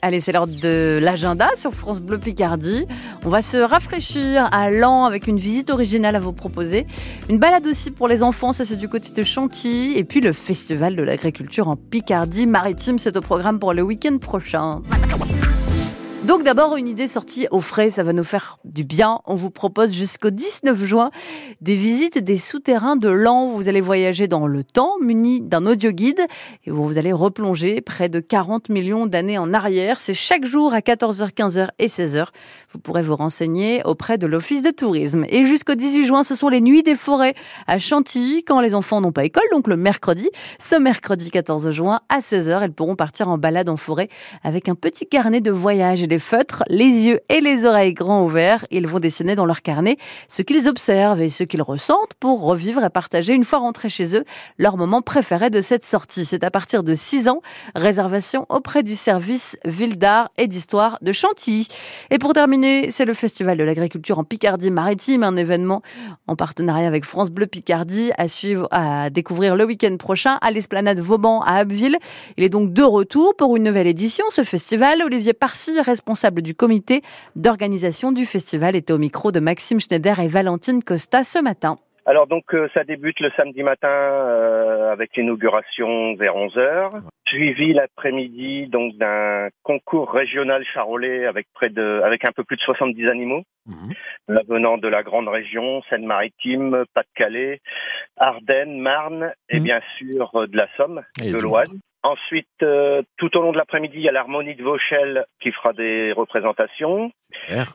Allez, c'est l'heure de l'agenda sur France Bleu Picardie. On va se rafraîchir à Lens avec une visite originale à vous proposer. Une balade aussi pour les enfants, ça c'est du côté de Chantilly. Et puis le Festival de l'agriculture en Picardie maritime, c'est au programme pour le week-end prochain. Donc d'abord une idée sortie au frais, ça va nous faire du bien. On vous propose jusqu'au 19 juin des visites des souterrains de Lens. Vous allez voyager dans le temps muni d'un audio guide et vous allez replonger près de 40 millions d'années en arrière. C'est chaque jour à 14h, 15h et 16h. Vous pourrez vous renseigner auprès de l'Office de tourisme. Et jusqu'au 18 juin, ce sont les nuits des forêts à Chantilly quand les enfants n'ont pas école, donc le mercredi. Ce mercredi 14 juin à 16h, elles pourront partir en balade en forêt avec un petit carnet de voyage des feutres, les yeux et les oreilles grands ouverts. Ils vont dessiner dans leur carnet ce qu'ils observent et ce qu'ils ressentent pour revivre et partager une fois rentrés chez eux leur moment préféré de cette sortie. C'est à partir de 6 ans. Réservation auprès du service Ville d'art et d'histoire de Chantilly. Et pour terminer, c'est le Festival de l'agriculture en Picardie maritime, un événement en partenariat avec France Bleu Picardie à suivre, à découvrir le week-end prochain à l'esplanade Vauban à Abbeville. Il est donc de retour pour une nouvelle édition. Ce festival, Olivier Parcy, responsable du comité d'organisation du festival, était au micro de Maxime Schneider et Valentine Costa ce matin. Alors donc euh, ça débute le samedi matin euh, avec l'inauguration vers 11h, suivi l'après-midi donc d'un concours régional charolais avec près de avec un peu plus de 70 animaux mhm. venant de la grande région Seine-Maritime, Pas-de-Calais, Ardennes, Marne et mhm. bien sûr euh, de la Somme, de l'Oise. Ensuite, euh, tout au long de l'après-midi, il y a l'harmonie de Vauchel qui fera des représentations.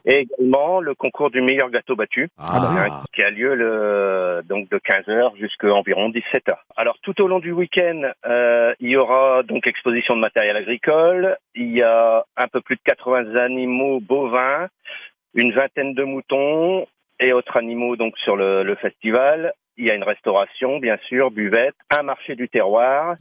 Et également le concours du meilleur gâteau battu, ah. qui a lieu le, donc de 15h jusqu'à environ 17h. Alors tout au long du week-end, euh, il y aura donc exposition de matériel agricole, il y a un peu plus de 80 animaux bovins, une vingtaine de moutons et autres animaux donc sur le, le festival, il y a une restauration, bien sûr, buvette, un marché du terroir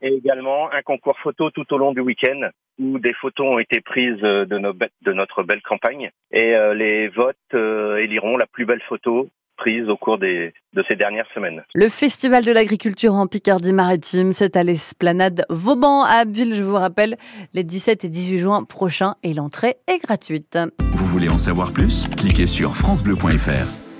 et également un concours photo tout au long du week-end où des photos ont été prises de, de notre belle campagne et euh, les votes euh, éliront la plus belle photo prise au cours des, de ces dernières semaines. Le Festival de l'agriculture en Picardie-Maritime, c'est à l'esplanade Vauban à Abbeville, je vous rappelle, les 17 et 18 juin prochains et l'entrée est gratuite. Vous voulez en savoir plus? Cliquez sur francebleu.fr.